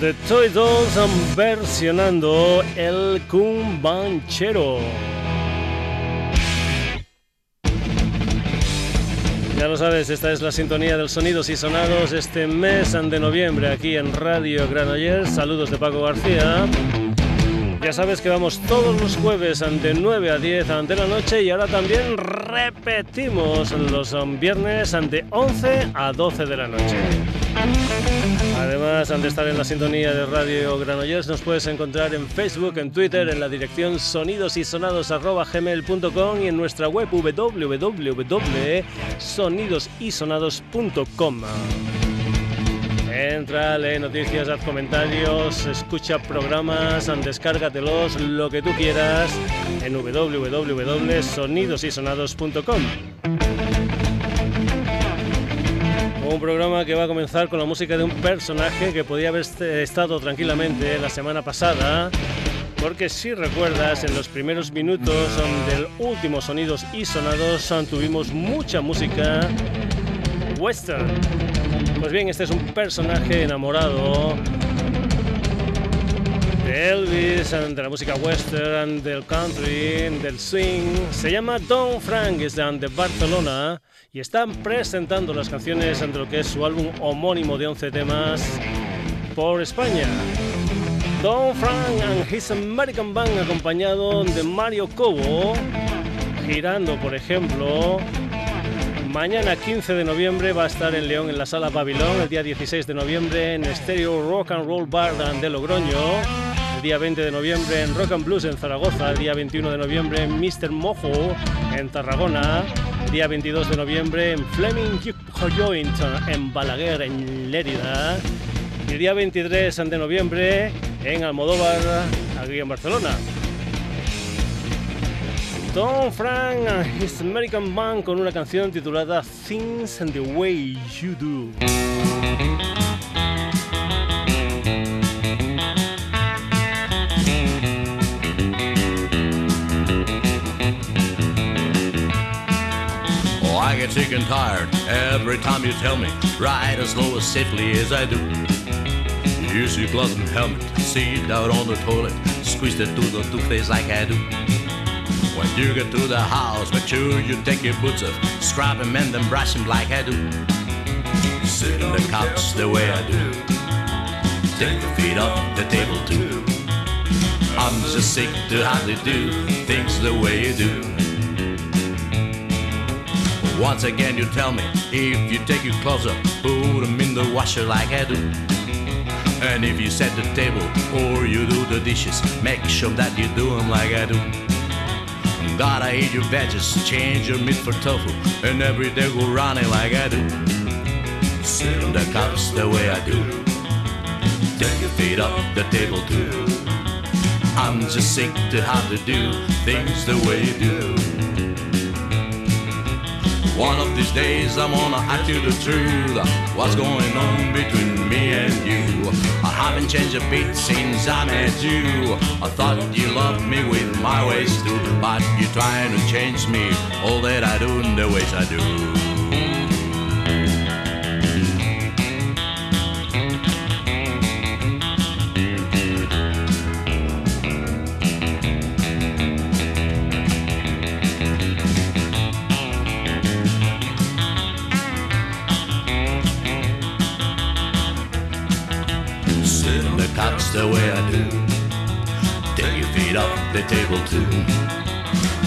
The Toy Dolls versionando el Cumbanchero. Ya lo sabes, esta es la sintonía del Sonidos y Sonados este mes de noviembre aquí en Radio Granollers. Saludos de Paco García. Ya sabes que vamos todos los jueves de 9 a 10 de la noche y ahora también repetimos los viernes de 11 a 12 de la noche. Además, de estar en la sintonía de Radio Granollers, nos puedes encontrar en Facebook, en Twitter, en la dirección sonidosysonados.gmail.com y en nuestra web www.sonidosysonados.com. Entra, lee noticias, haz comentarios, escucha programas, descárgatelos, lo que tú quieras en www.sonidosysonados.com. Un programa que va a comenzar con la música de un personaje que podía haber estado tranquilamente la semana pasada, porque si recuerdas, en los primeros minutos del último Sonidos y Sonados tuvimos mucha música western. Pues bien, este es un personaje enamorado de Elvis, de la música western, del country, del swing. Se llama Don Frank, es de Barcelona y están presentando las canciones de lo que es su álbum homónimo de 11 temas por España. Don Frank and His American Band acompañado de Mario Cobo, girando por ejemplo Mañana 15 de noviembre va a estar en León en la Sala Babilón, el día 16 de noviembre en Stereo Rock and Roll Bar de Logroño, día 20 de noviembre en Rock and Blues en Zaragoza, día 21 de noviembre en Mr. Mojo en Tarragona, día 22 de noviembre en Fleming Joint en Balaguer en Lérida y día 23 de noviembre en Almodóvar aquí en Barcelona. Tom Frank and his American Band con una canción titulada Things and the Way You Do. Sick and tired every time you tell me ride as slow as safely as I do. Use your gloves and helmet, sit out on the toilet, squeeze the tooth of toothpaste like I do. When you get to the house, make sure you take your boots off, scrub them and then brush them like I do. Sit on the couch the way I do. Take your feet off the table too. I'm just sick to to do things the way you do. Once again, you tell me if you take your clothes off, put them in the washer like I do. And if you set the table or you do the dishes, make sure that you do them like I do. Gotta eat your veggies, change your meat for tofu, and every day go running like I do. Sit on the couch the way I do. Take your feet off the table too. I'm just sick to have to do things the way you do. One of these days I'm gonna ask you the truth. What's going on between me and you? I haven't changed a bit since I met you. I thought you loved me with my ways too, but you're trying to change me. All that I do in the ways I do. The table too.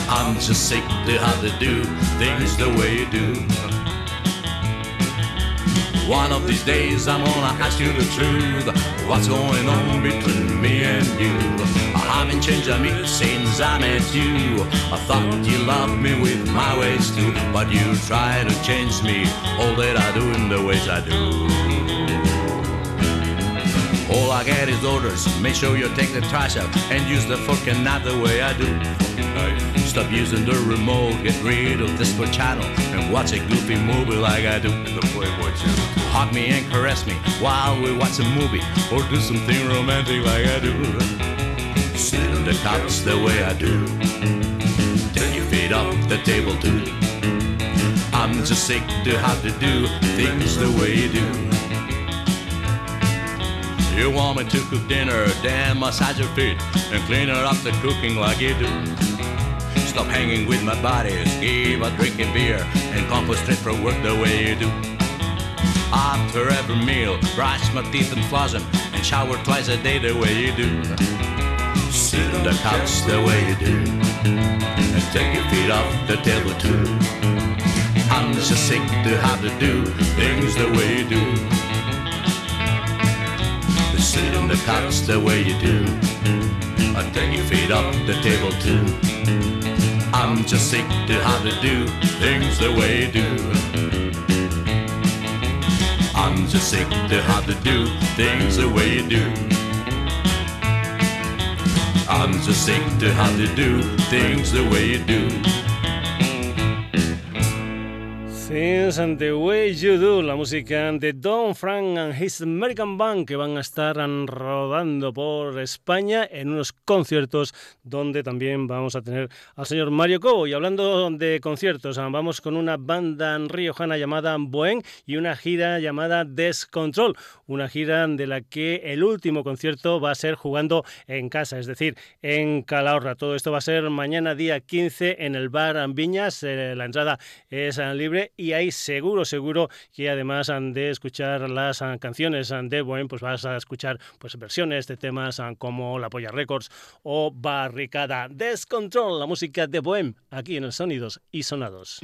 I'm just sick to have to do things the way you do. One of these days I'm gonna ask you the truth. What's going on between me and you? I haven't changed a bit since I met you. I thought you loved me with my ways too, but you try to change me. All that I do in the ways I do. All I get is orders. Make sure you take the trash out and use the fork and not the way I do. Stop using the remote, get rid of this for channel, and watch a goofy movie like I do. The Playboy Channel. Hug me and caress me while we watch a movie, or do something romantic like I do. Sit on the couch the way I do. Take your feet off the table too. I'm just sick to have to do things the way you do. You want me to cook dinner, then massage your feet and clean up the cooking like you do. Stop hanging with my buddies, give a drinking beer, and straight from work the way you do. After every meal, brush my teeth and floss them, and shower twice a day the way you do. Sit on the couch the way you do, and take your feet off the table too. I'm just sick to have to do things the way you do sit on the couch the way you do. I take your feet off the table too. I'm just sick to have to do things the way you do. I'm just sick to have to do things the way you do. I'm just sick to have to do things the way you do. Things and the Way You Do, la música de Don Frank and His American Band que van a estar rodando por España en unos conciertos donde también vamos a tener al señor Mario Cobo. Y hablando de conciertos, vamos con una banda riojana llamada Boen y una gira llamada Descontrol, una gira de la que el último concierto va a ser jugando en casa, es decir, en Calahorra. Todo esto va a ser mañana día 15 en el bar Viñas, eh, la entrada es libre y ahí seguro, seguro que además de escuchar las ah, canciones ah, de Bohem, pues vas a escuchar pues versiones de temas ah, como La Polla Records o Barricada Descontrol, la música de Bohem, aquí en el Sonidos y Sonados.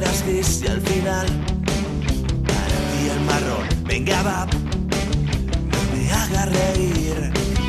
harás gris y al final para ti el marrón. Venga, va, no me hagas reír.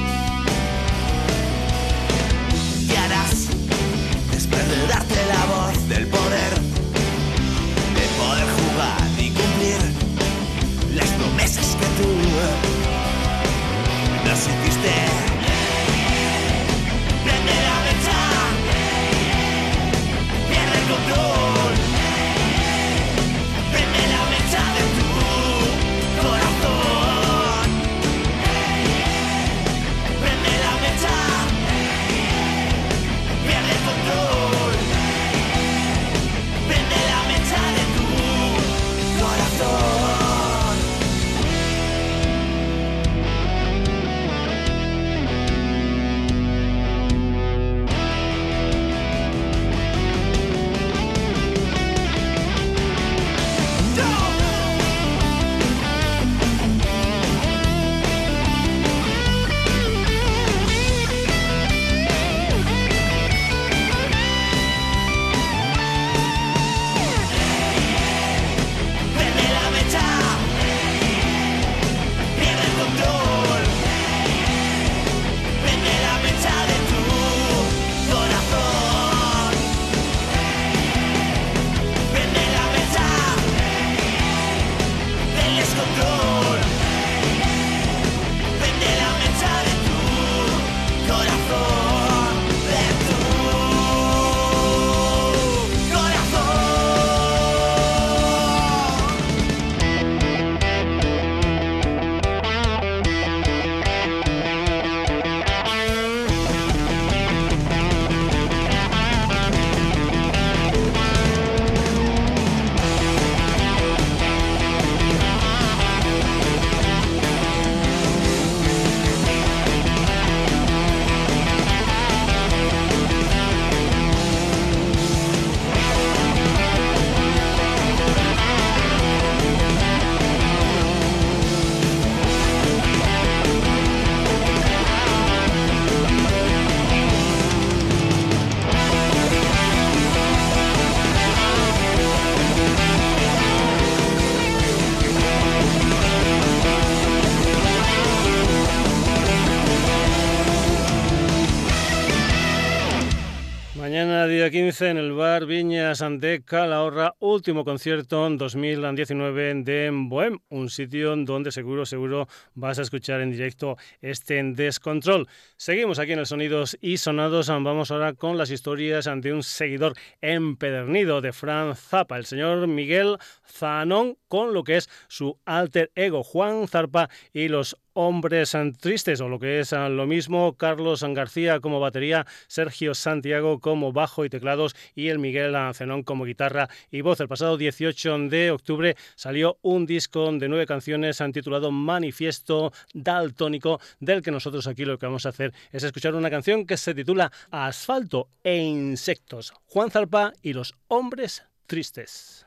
15, en el bar Viñas ante Calahorra, último concierto en 2019 de Bohem, un sitio donde seguro, seguro vas a escuchar en directo este Descontrol. Seguimos aquí en el Sonidos y Sonados. Vamos ahora con las historias ante un seguidor empedernido de Fran Zappa, el señor Miguel Zanón, con lo que es su alter ego, Juan Zarpa y los Hombres Tristes, o lo que es ah, lo mismo, Carlos García como batería, Sergio Santiago como bajo y teclados y el Miguel Zenón como guitarra y voz. El pasado 18 de octubre salió un disco de nueve canciones titulado Manifiesto Daltónico, del que nosotros aquí lo que vamos a hacer es escuchar una canción que se titula Asfalto e Insectos. Juan Zarpa y los Hombres Tristes.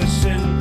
La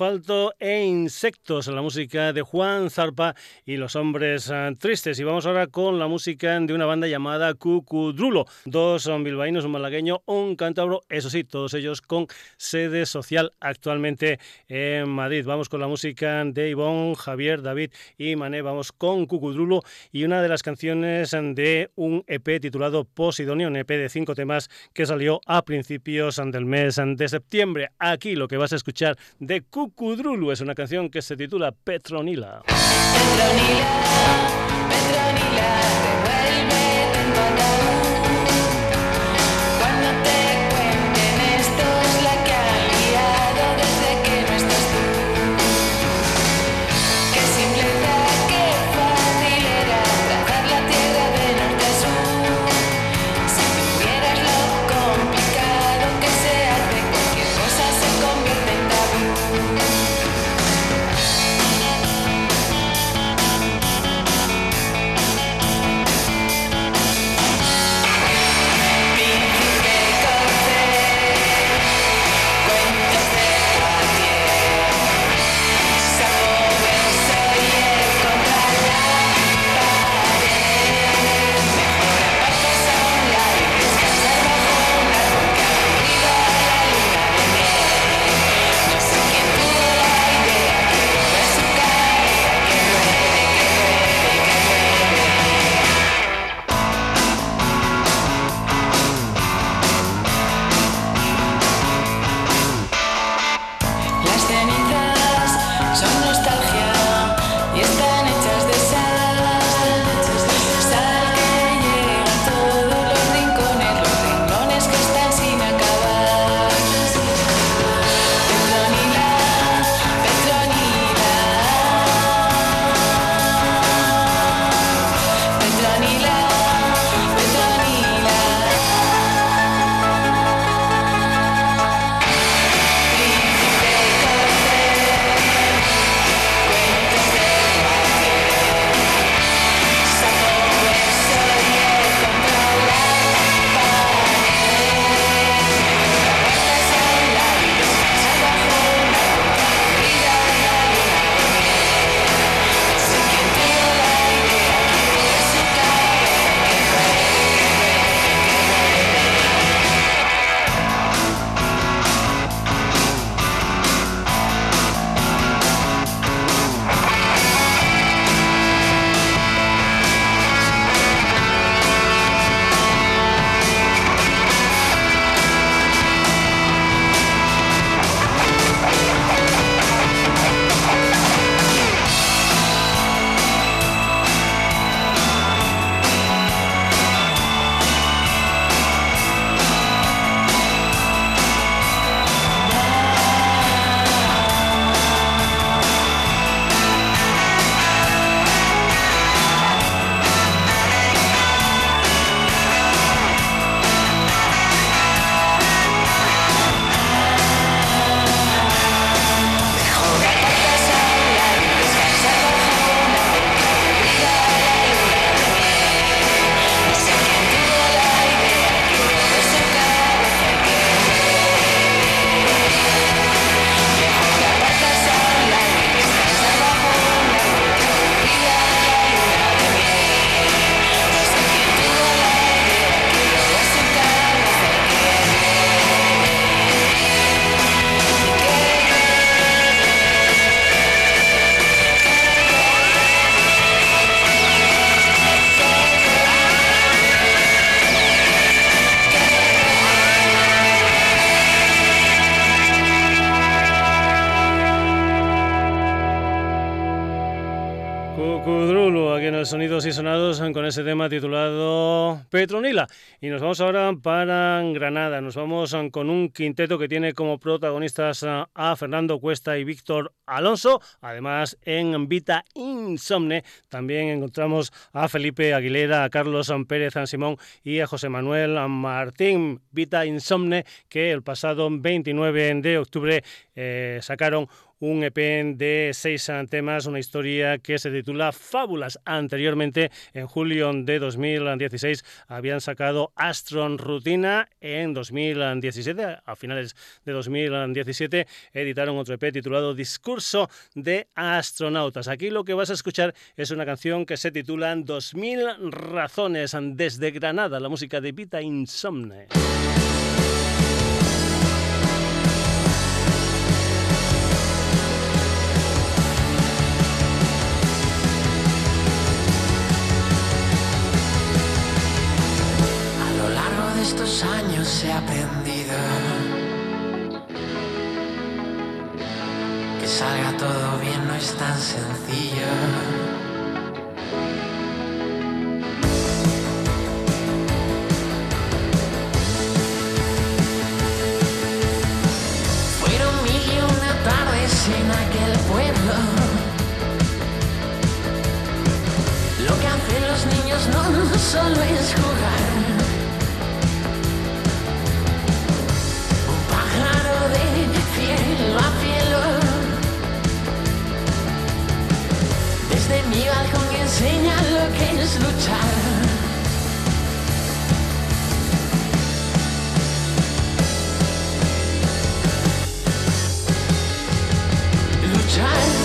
Asfalto e Insectos, la música de Juan Zarpa y los hombres ah, tristes. Y vamos ahora con la música de una banda llamada Cucudrulo. Dos son bilbaínos, un malagueño, un cántabro, eso sí, todos ellos con sede social actualmente en Madrid. Vamos con la música de Ivonne, Javier, David y Mané. Vamos con Cucudrulo y una de las canciones de un EP titulado Posidonia, un EP de cinco temas que salió a principios del mes de septiembre. Aquí lo que vas a escuchar de Cucudrulu es una canción que se titula Petronila. Petronila, Petronila, Sonidos y Sonados con ese tema titulado Petronila. Y nos vamos ahora para Granada. Nos vamos con un quinteto que tiene como protagonistas a Fernando Cuesta y Víctor Alonso. Además, en Vita Insomne también encontramos a Felipe Aguilera, a Carlos Pérez San Simón y a José Manuel Martín. Vita Insomne que el pasado 29 de octubre eh, sacaron un EP de seis temas, una historia que se titula Fábulas. Anteriormente, en julio de 2016, habían sacado Astron Rutina. En 2017, a finales de 2017, editaron otro EP titulado Discurso de Astronautas. Aquí lo que vas a escuchar es una canción que se titula 2000 razones desde Granada, la música de Vita Insomne. Se ha aprendido que salga todo bien no es tan sencillo. Fueron mil y una tardes en aquel pueblo. Lo que hacen los niños no solo es jugar. Balcón enseña lo que es luchar. Luchar.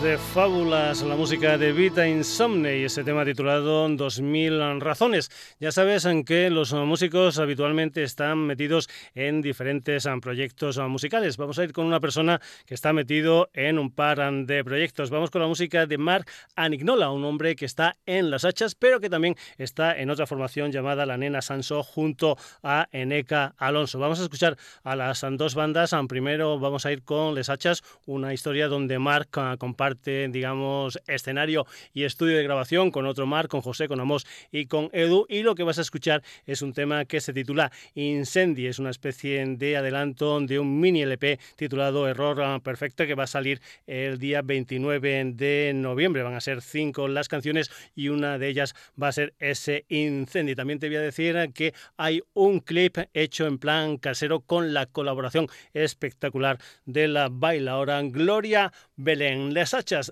Desde Fábulas, la música de Vita Insomne y ese tema titulado 2000 razones. Ya sabes en que los músicos habitualmente están metidos en diferentes proyectos musicales. Vamos a ir con una persona que está metido en un par de proyectos. Vamos con la música de Mark Anignola, un hombre que está en Las Hachas, pero que también está en otra formación llamada La Nena Sanso junto a Eneca Alonso. Vamos a escuchar a las dos bandas. Primero vamos a ir con Les Hachas, una historia donde Mark comparte digamos, escenario y estudio de grabación con otro mar, con José, con Amos y con Edu. Y lo que vas a escuchar es un tema que se titula Incendi, es una especie de adelanto de un mini LP titulado Error Perfecto que va a salir el día 29 de noviembre. Van a ser cinco las canciones y una de ellas va a ser ese Incendi. También te voy a decir que hay un clip hecho en plan casero con la colaboración espectacular de la bailaora Gloria Belén.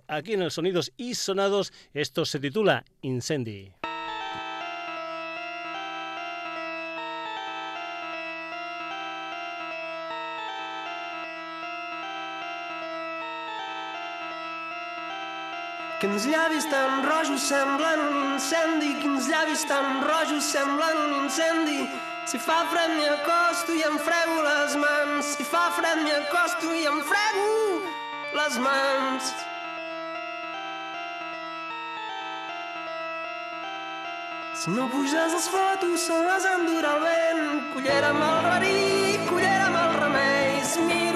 Aquí en el Sonidos y Sonados. Esto se titula Incendi. Quins llavis tan rojos semblen un incendi, quins llavis tan rojos semblen un incendi. Si fa fred m'hi acosto i em frego mans, si fa fred m'hi acosto i em frego mans. Si no puges les fotos, se les endurà el vent. Cullera amb el rarí, cullera amb el remei. Si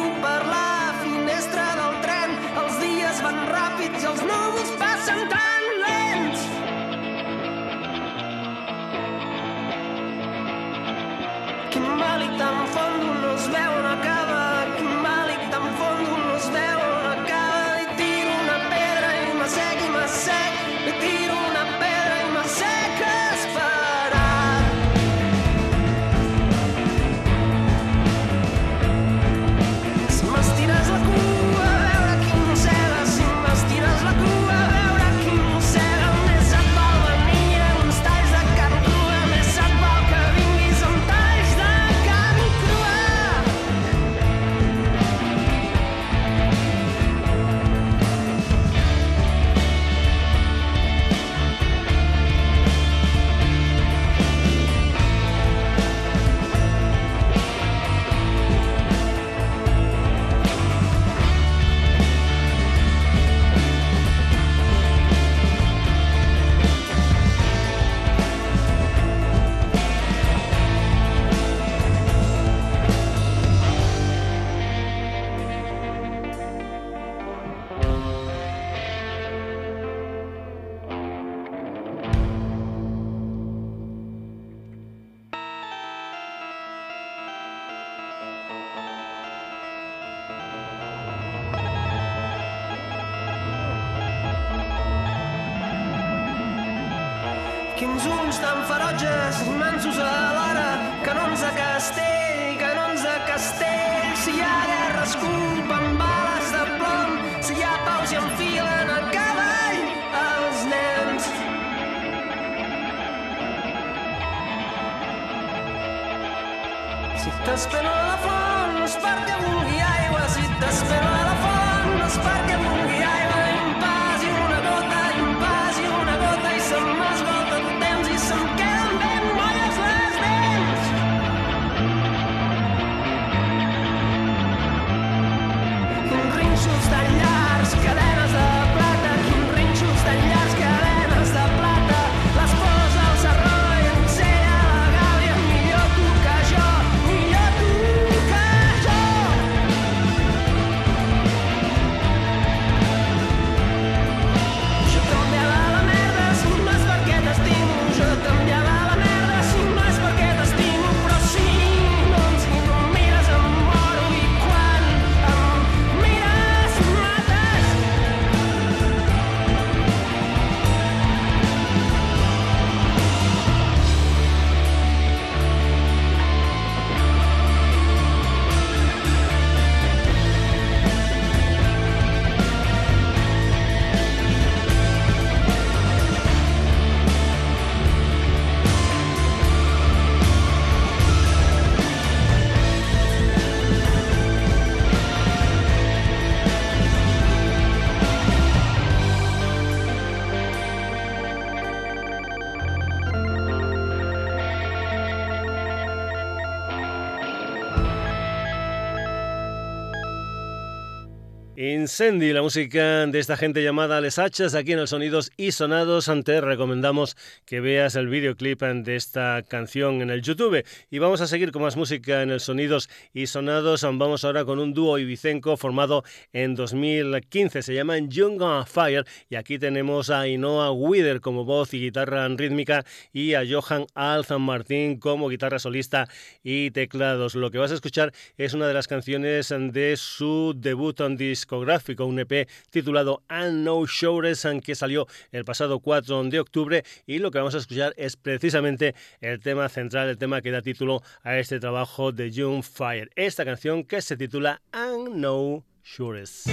Incendi, la música de esta gente llamada Les Hachas, aquí en los Sonidos y Sonados. Te recomendamos que veas el videoclip de esta canción en el YouTube. Y vamos a seguir con más música en el Sonidos y Sonados. Vamos ahora con un dúo ibicenco formado en 2015. Se llaman Young on Fire. Y aquí tenemos a Inoa Wither como voz y guitarra rítmica y a Johan Alzan Martín como guitarra solista y teclados. Lo que vas a escuchar es una de las canciones de su debut en disco discográfico, un EP titulado And No Shores, que salió el pasado 4 de octubre y lo que vamos a escuchar es precisamente el tema central, el tema que da título a este trabajo de June Fire. Esta canción que se titula And No Shores.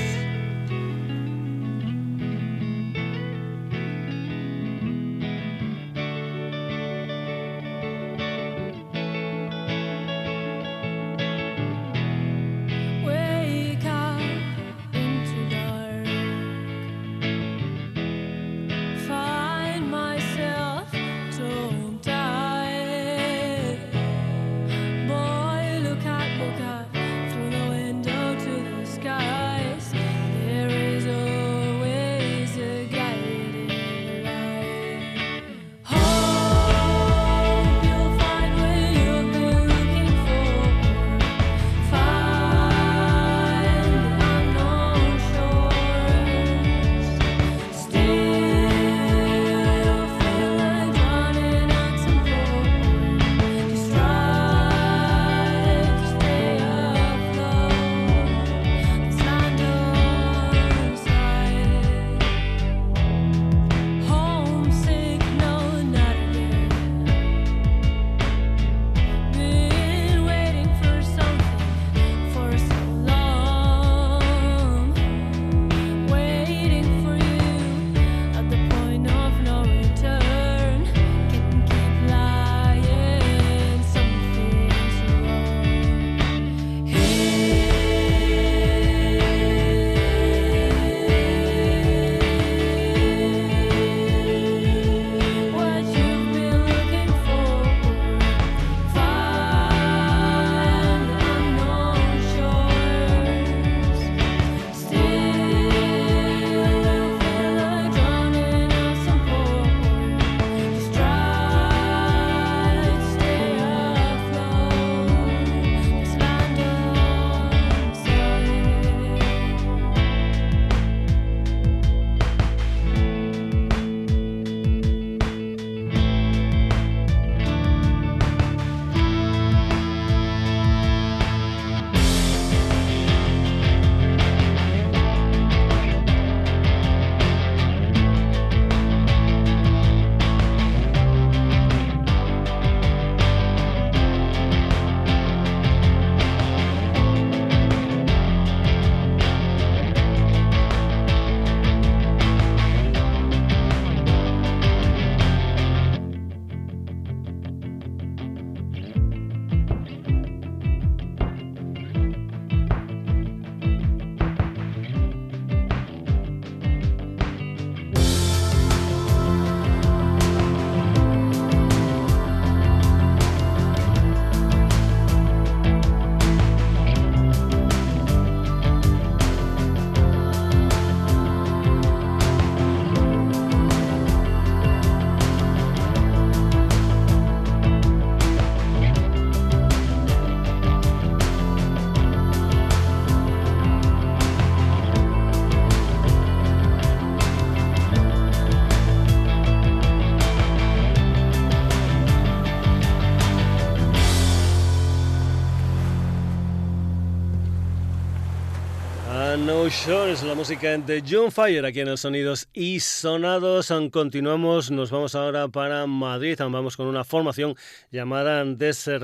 Es la música de John Fire aquí en los sonidos y sonados. Continuamos, nos vamos ahora para Madrid. Vamos con una formación llamada Desert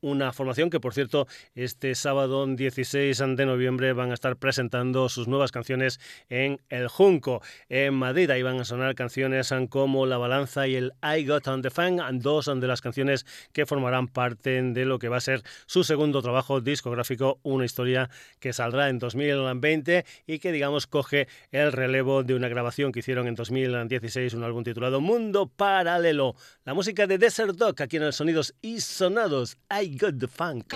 una formación que, por cierto, este sábado 16 de noviembre van a estar presentando sus nuevas canciones en El Junco, en Madrid. Ahí van a sonar canciones como La Balanza y el I Got on the Fan, dos de las canciones que formarán parte de lo que va a ser su segundo trabajo discográfico, una historia que saldrá en 2020 y que digamos coge el relevo de una grabación que hicieron en 2016, un álbum titulado Mundo Paralelo. La música de Desert Dog aquí en el Sonidos y Sonados. I Got the Funk.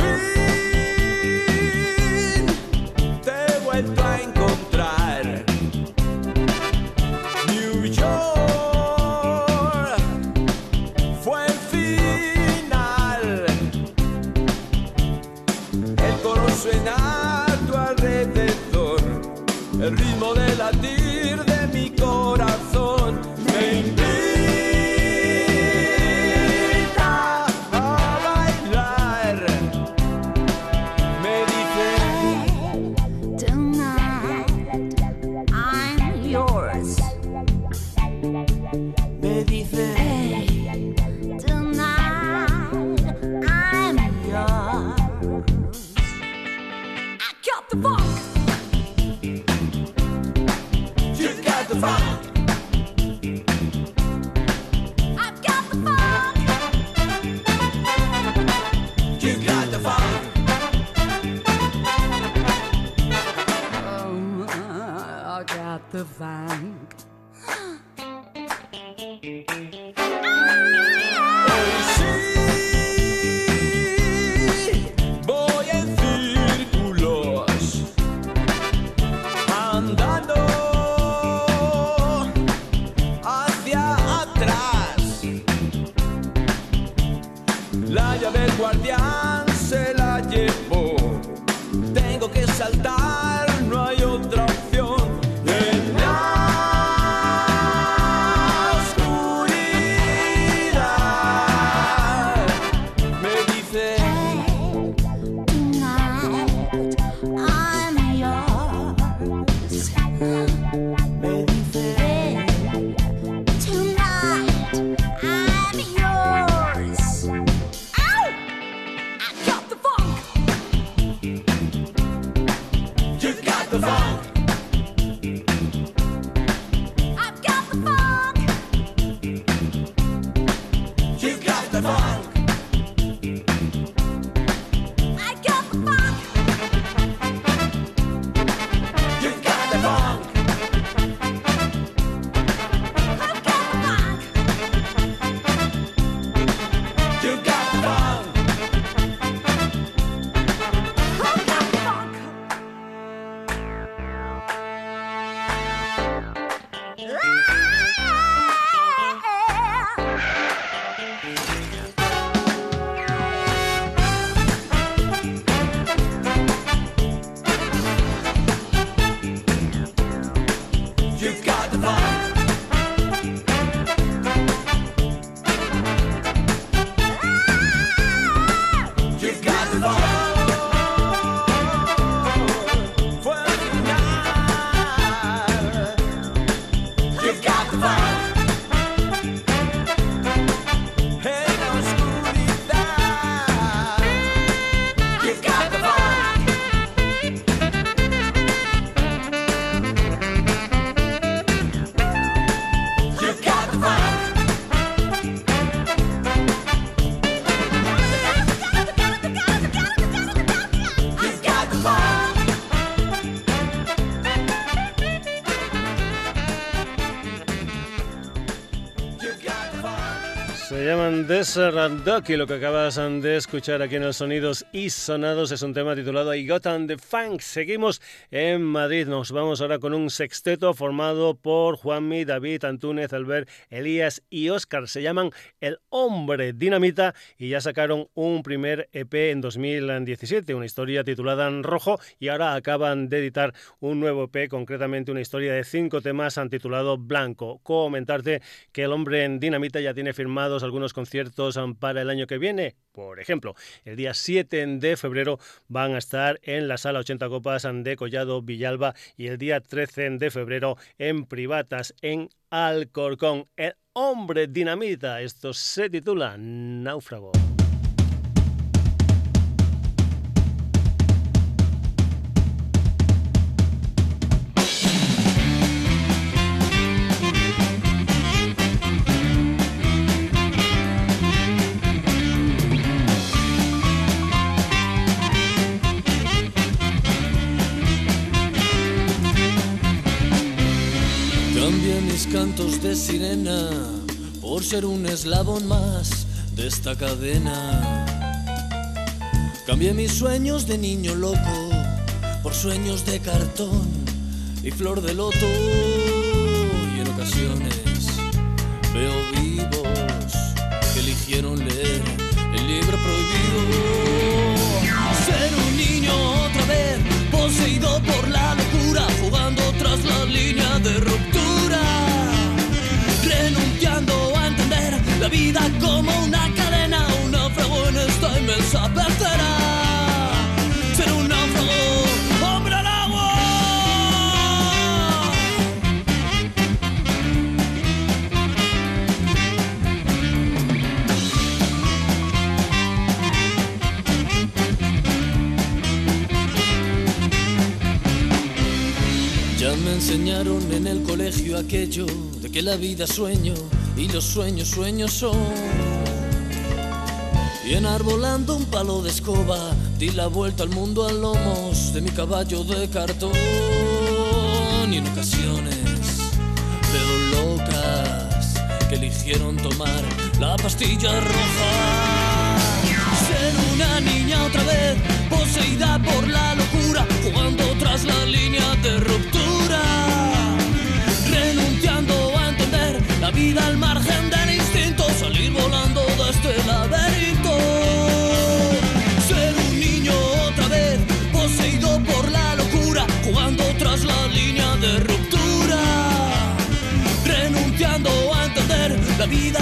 Y Se llaman Desert Duck y lo que acabas de escuchar aquí en el Sonidos y Sonados es un tema titulado I Got on the Funk. Seguimos en Madrid, nos vamos ahora con un sexteto formado por Juanmi, David, Antúnez, Albert, Elías y Oscar. Se llaman El Hombre Dinamita y ya sacaron un primer EP en 2017, una historia titulada En Rojo y ahora acaban de editar un nuevo EP, concretamente una historia de cinco temas titulado Blanco. Comentarte que El Hombre en Dinamita ya tiene firmados algunos conciertos para el año que viene. Por ejemplo, el día 7 de febrero van a estar en la sala 80 Copas de Collado Villalba y el día 13 de febrero en Privatas en Alcorcón. El hombre dinamita. Esto se titula Náufrago. Mis cantos de sirena por ser un eslabón más de esta cadena. Cambié mis sueños de niño loco por sueños de cartón y flor de loto. Y en ocasiones veo vivos que eligieron leer el libro prohibido. Vida como una cadena, un náufrago en esta inmensa pecera. Ser un náufrago, hombre al agua. Ya me enseñaron en el colegio aquello de que la vida sueño y los sueños sueños son. Y enarbolando un palo de escoba di la vuelta al mundo a lomos de mi caballo de cartón. Y en ocasiones veo locas que eligieron tomar la pastilla roja. Ser una niña otra vez, poseída por la locura, jugando tras la línea este laberinto. Ser un niño otra vez, poseído por la locura, jugando tras la línea de ruptura renunciando a entender la vida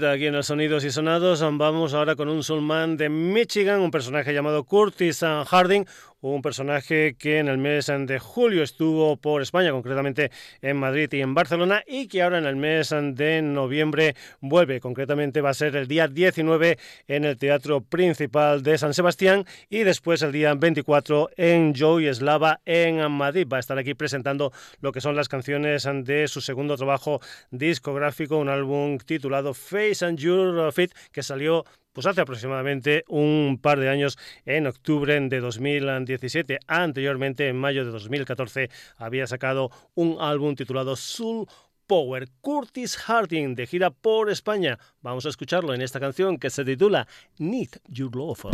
aquí en los sonidos y sonados. Vamos ahora con un soulman de Michigan, un personaje llamado Curtis Harding, un personaje que en el mes de julio estuvo por España, concretamente en Madrid y en Barcelona, y que ahora en el mes de noviembre vuelve. Concretamente va a ser el día 19 en el Teatro Principal de San Sebastián y después el día 24 en Joy Eslava en Madrid. Va a estar aquí presentando lo que son las canciones de su segundo trabajo discográfico, un álbum titulado Face and Your Fit, que salió pues hace aproximadamente un par de años, en octubre de 2017. Anteriormente, en mayo de 2014, había sacado un álbum titulado Soul Power. Curtis Harding, de gira por España. Vamos a escucharlo en esta canción que se titula Need Your Love.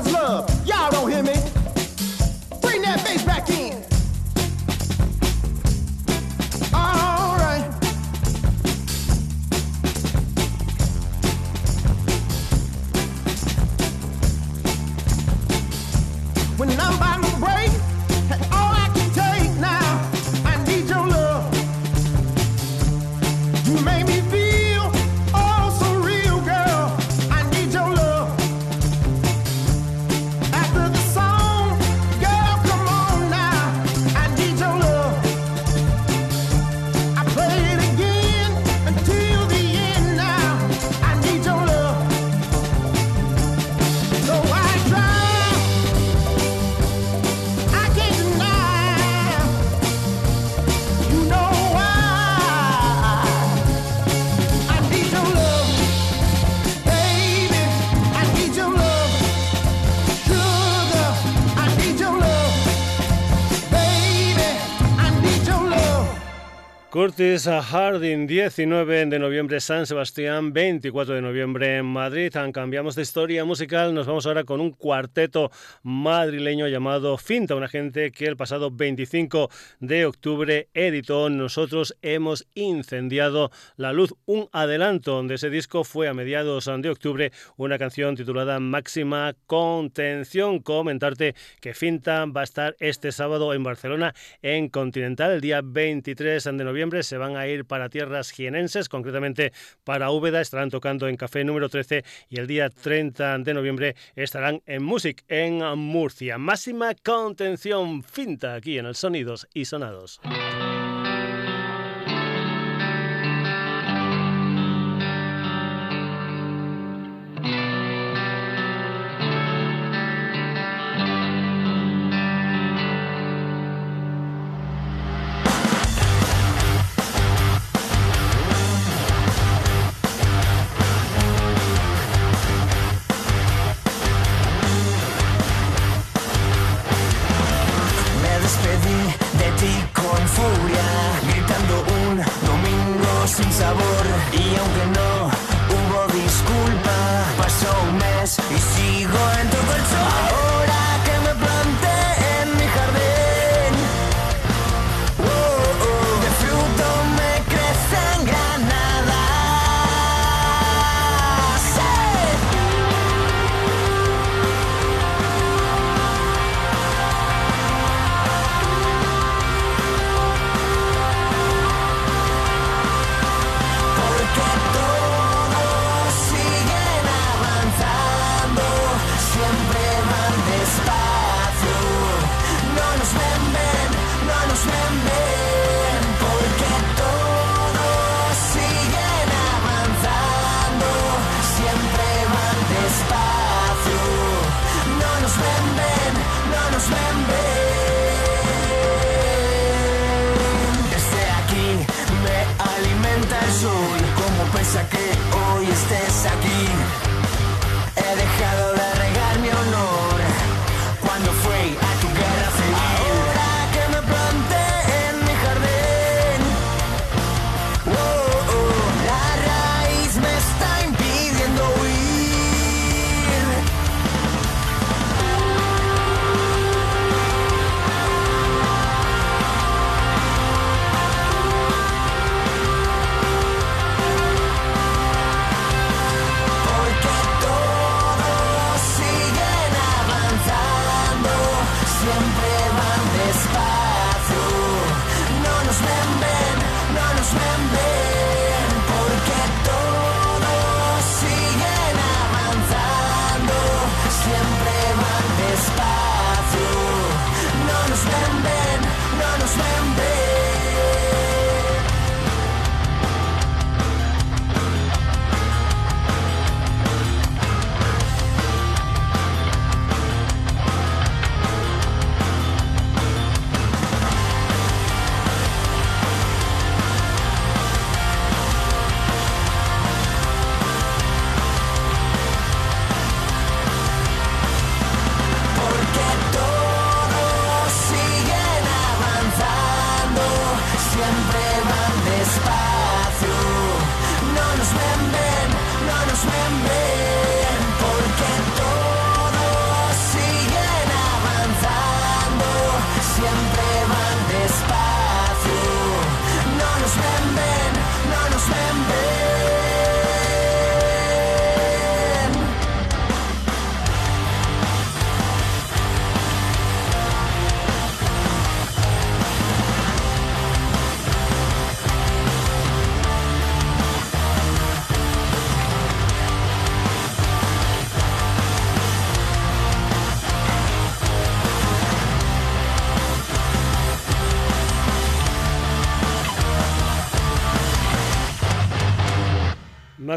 is love. Curtis Harding, 19 de noviembre San Sebastián, 24 de noviembre en Madrid. Cambiamos de historia musical, nos vamos ahora con un cuarteto madrileño llamado Finta, una gente que el pasado 25 de octubre editó Nosotros hemos incendiado la luz. Un adelanto de ese disco fue a mediados de octubre una canción titulada Máxima Contención. Comentarte que Finta va a estar este sábado en Barcelona en Continental el día 23 de noviembre se van a ir para tierras jienenses, concretamente para Úbeda, estarán tocando en Café número 13 y el día 30 de noviembre estarán en Music en Murcia. Máxima contención finta aquí en el Sonidos y Sonados.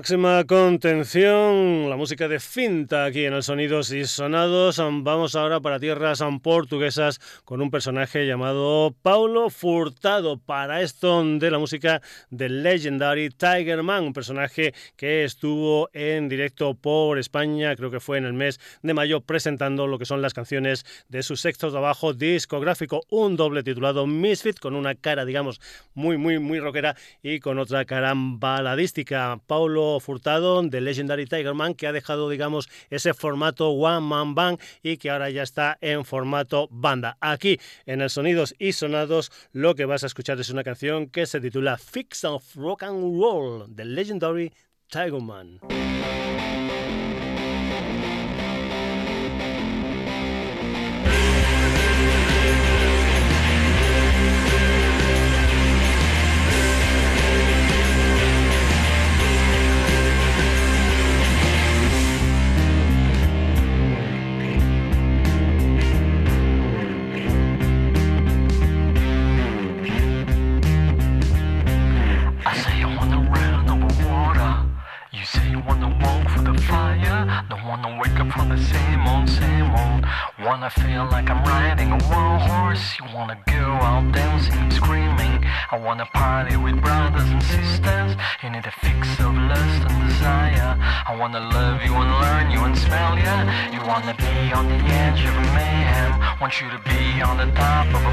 Máxima contención, la música de finta aquí en el Sonidos y Sonados. Vamos ahora para tierras portuguesas con un personaje llamado Paulo Furtado. Para esto de la música del Legendary Tiger Man, un personaje que estuvo en directo por España, creo que fue en el mes de mayo, presentando lo que son las canciones de su sexto trabajo discográfico, un doble titulado Misfit, con una cara, digamos, muy, muy, muy rockera y con otra cara baladística. Paulo Furtado de Legendary Tigerman, que ha dejado, digamos, ese formato One Man Band y que ahora ya está en formato banda. Aquí en el Sonidos y Sonados, lo que vas a escuchar es una canción que se titula Fix of Rock and Roll de Legendary Tigerman. Don't feel like I'm riding a wild horse. You wanna go out dancing and screaming. I wanna party with brothers and sisters. You need a fix of lust and desire. I wanna love you and learn you and smell you. You wanna be on the edge of mayhem. Want you to be on the top of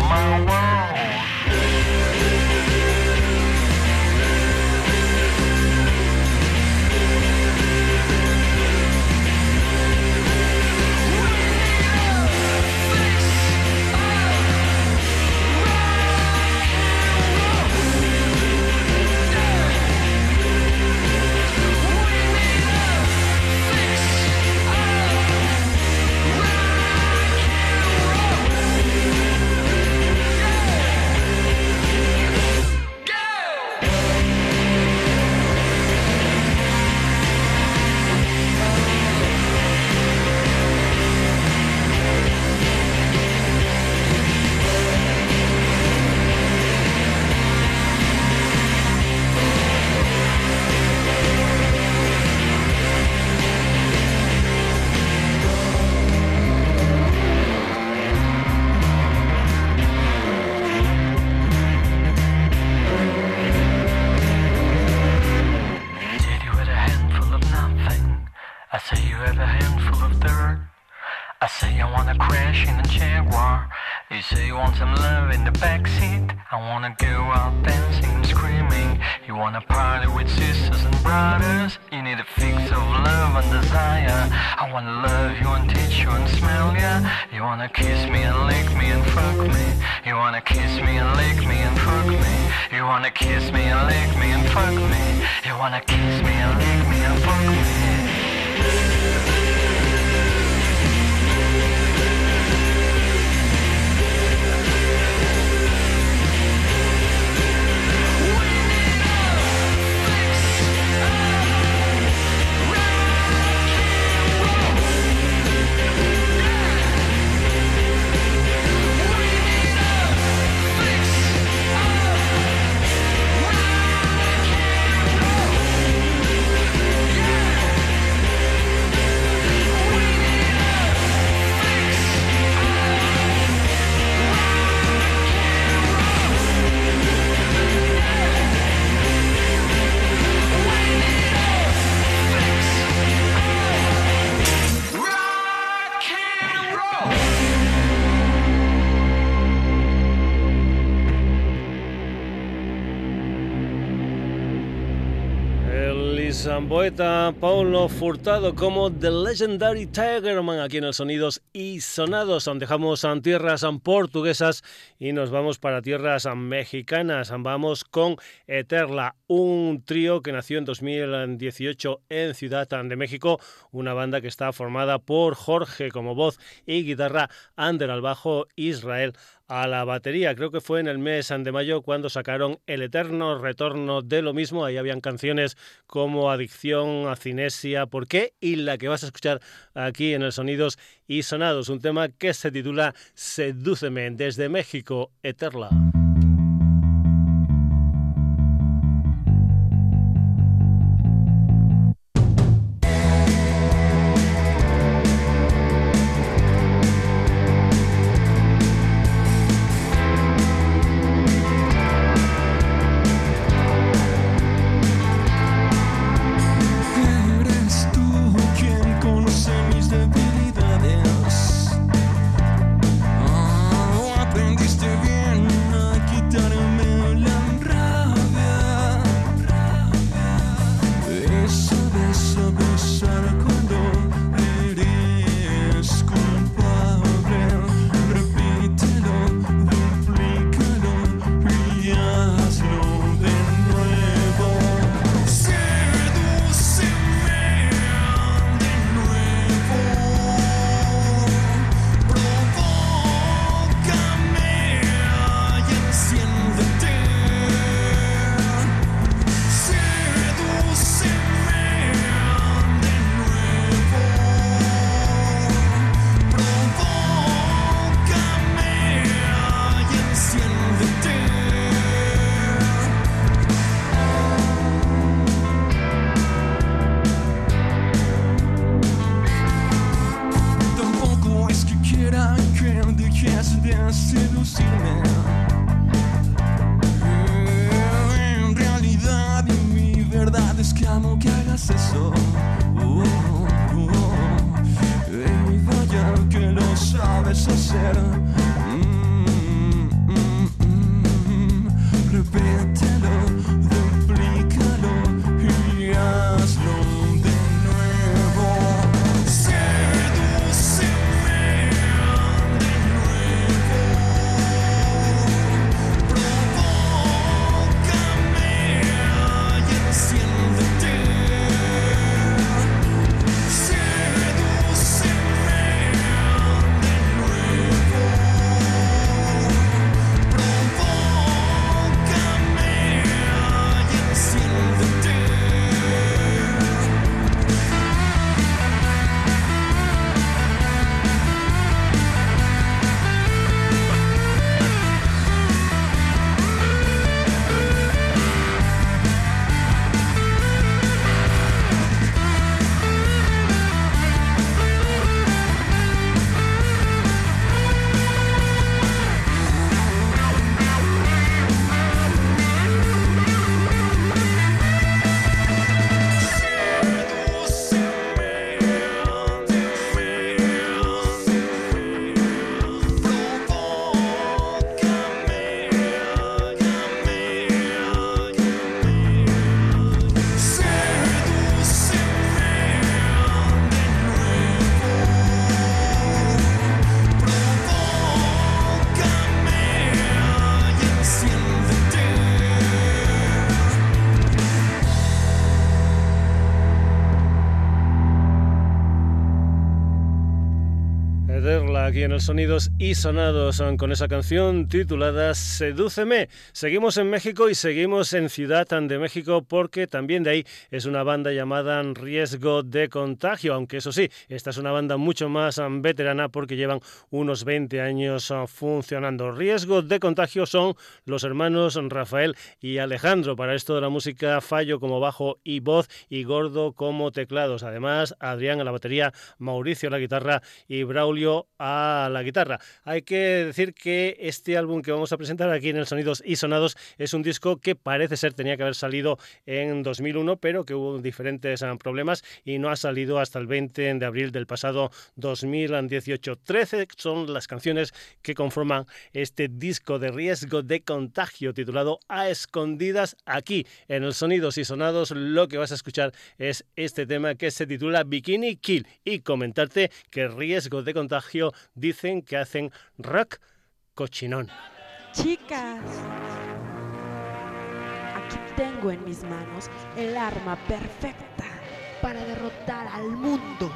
You wanna kiss me, lick me, or fuck me poeta Paulo Furtado como The Legendary Tigerman aquí en el Sonidos y Sonados. Dejamos tierras portuguesas y nos vamos para tierras mexicanas. Vamos con Eterla, un trío que nació en 2018 en Ciudad de México, una banda que está formada por Jorge como voz y guitarra, Ander al bajo, Israel a la batería. Creo que fue en el mes de mayo cuando sacaron El Eterno Retorno de lo mismo. Ahí habían canciones como Adicción, a Cinesia, ¿Por qué? Y la que vas a escuchar aquí en el Sonidos y Sonados, un tema que se titula Sedúceme desde México, Eterla. Sonidos y Sonados con esa canción titulada Sedúceme. Seguimos en México y seguimos en Ciudad de México porque también de ahí es una banda llamada Riesgo de Contagio, aunque eso sí, esta es una banda mucho más veterana porque llevan unos 20 años uh, funcionando. Riesgo de Contagio son los hermanos Rafael y Alejandro. Para esto de la música, Fallo como bajo y voz y Gordo como teclados. Además, Adrián a la batería, Mauricio a la guitarra y Braulio a la guitarra. Hay que decir que este álbum que vamos a presentar aquí en el Sonidos y Sonados es un disco que parece ser tenía que haber salido en 2001, pero que hubo diferentes ah, problemas y no ha salido hasta el 20 de abril del pasado 2018. 13 son las canciones que conforman este disco de riesgo de contagio titulado A Escondidas. Aquí en el Sonidos y Sonados lo que vas a escuchar es este tema que se titula Bikini Kill y comentarte que riesgo de contagio que hacen rock cochinón. Chicas, aquí tengo en mis manos el arma perfecta para derrotar al mundo.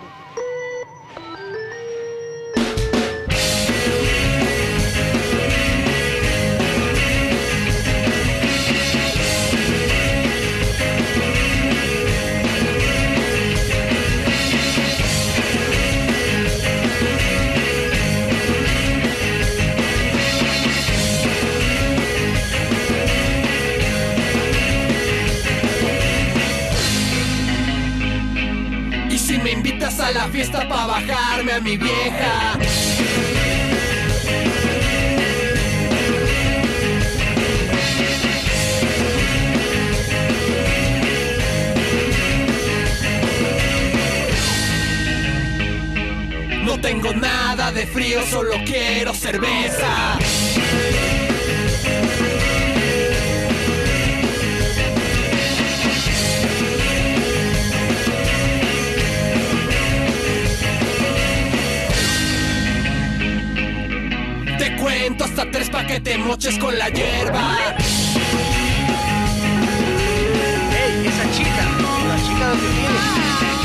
Fiesta pa' bajarme a mi vieja. No tengo nada de frío, solo quiero cerveza. Te cuento hasta tres pa' que te moches con la hierba. ¡Ey, esa chica! La chica donde viene.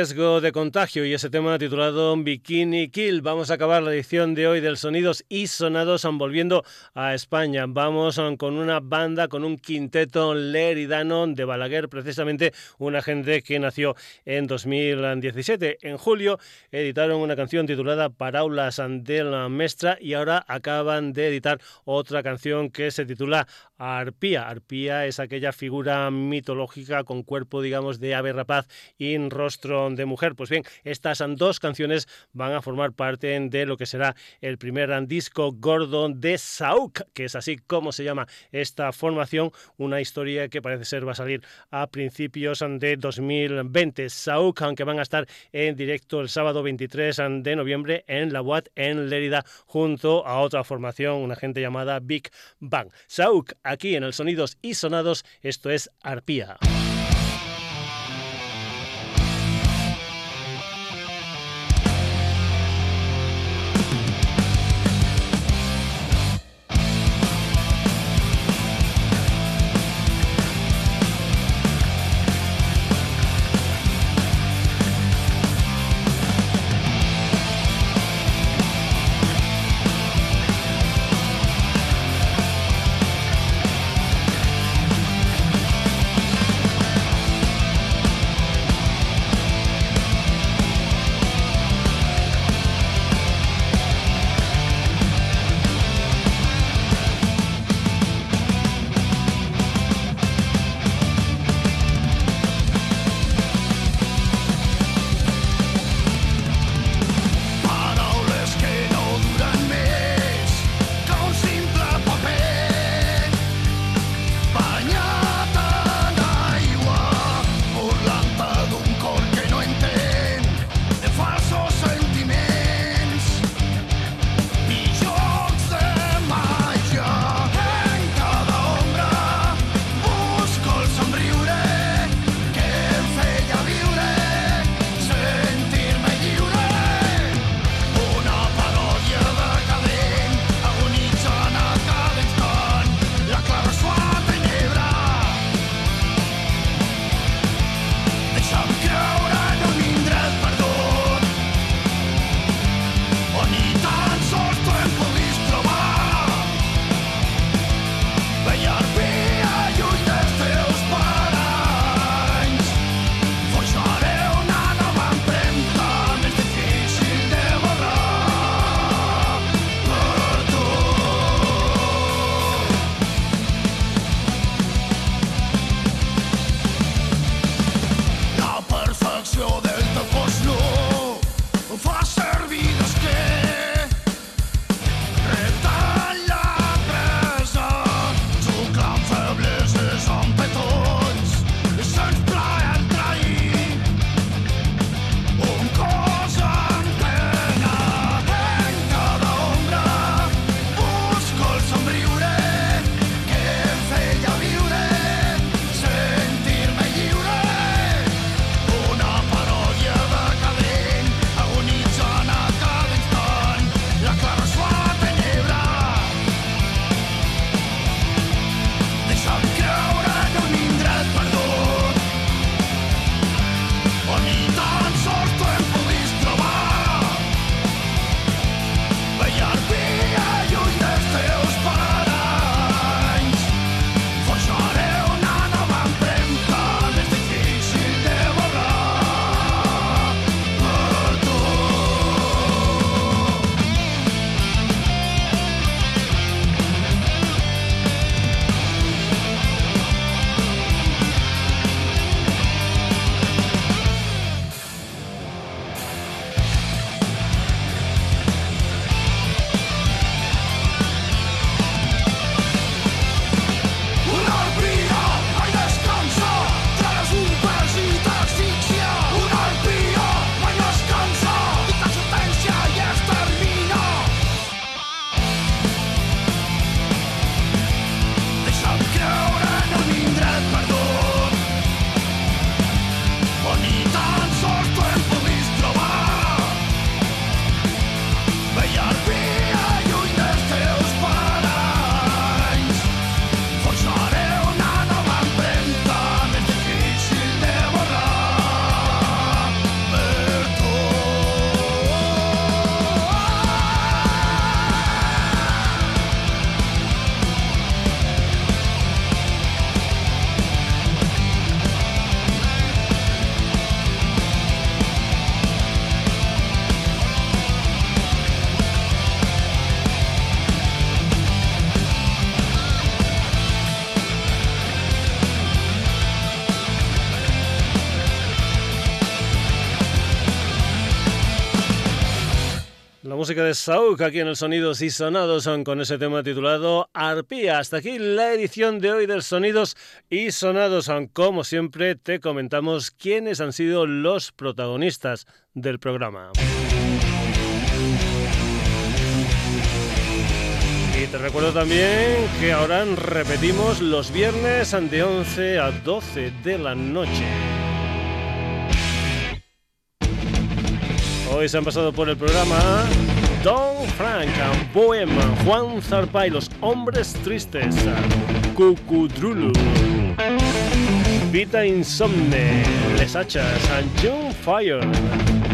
Riesgo de contagio y ese tema titulado Bikini Kill. Vamos a acabar la edición de hoy del Sonidos y Sonados volviendo a España. Vamos con una banda, con un quinteto leridano de Balaguer, precisamente una gente que nació en 2017. En julio editaron una canción titulada Paraulas de la Mestra y ahora acaban de editar otra canción que se titula Arpía. Arpía es aquella figura mitológica con cuerpo, digamos, de ave rapaz y rostro de mujer. Pues bien, estas dos canciones van a formar parte de lo que será el primer disco gordo de Sauk, que es así como se llama esta formación, una historia que parece ser va a salir a principios de 2020. Sauk, aunque van a estar en directo el sábado 23 de noviembre en la UAT en Lérida, junto a otra formación, una gente llamada Big Bang. Sauk, aquí en el Sonidos y Sonados, esto es Arpía. De Sauk aquí en el Sonidos y Sonados con ese tema titulado Arpía. Hasta aquí la edición de hoy del Sonidos y Sonados. Como siempre, te comentamos quiénes han sido los protagonistas del programa. Y te recuerdo también que ahora repetimos los viernes de 11 a 12 de la noche. Hoy se han pasado por el programa Don Frank, Bohema, Juan Zarpay, Los Hombres Tristes, Cucudrulu, Vita Insomne, Les Hachas, June Fire,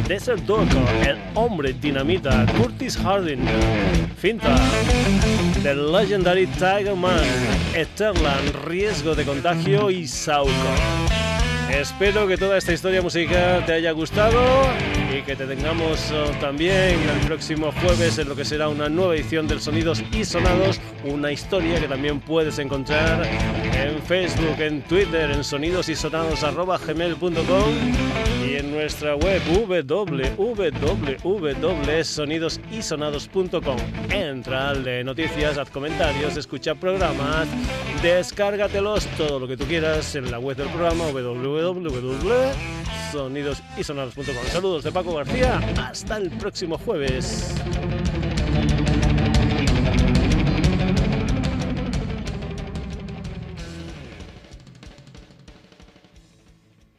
Desert Dog, El Hombre Dinamita, Curtis Harding, Finta, The Legendary Tiger Man, Eterlan, Riesgo de Contagio y Sauco. Espero que toda esta historia musical te haya gustado y que te tengamos oh, también el próximo jueves en lo que será una nueva edición del Sonidos y Sonados, una historia que también puedes encontrar en Facebook, en Twitter, en sonidosysonados.gmail.com y en nuestra web www.sonidosysonados.com. Entra al de noticias, haz comentarios, escucha programas, descárgatelos, todo lo que tú quieras en la web del programa www.sonidosysonados.com. Saludos de Paco García, hasta el próximo jueves.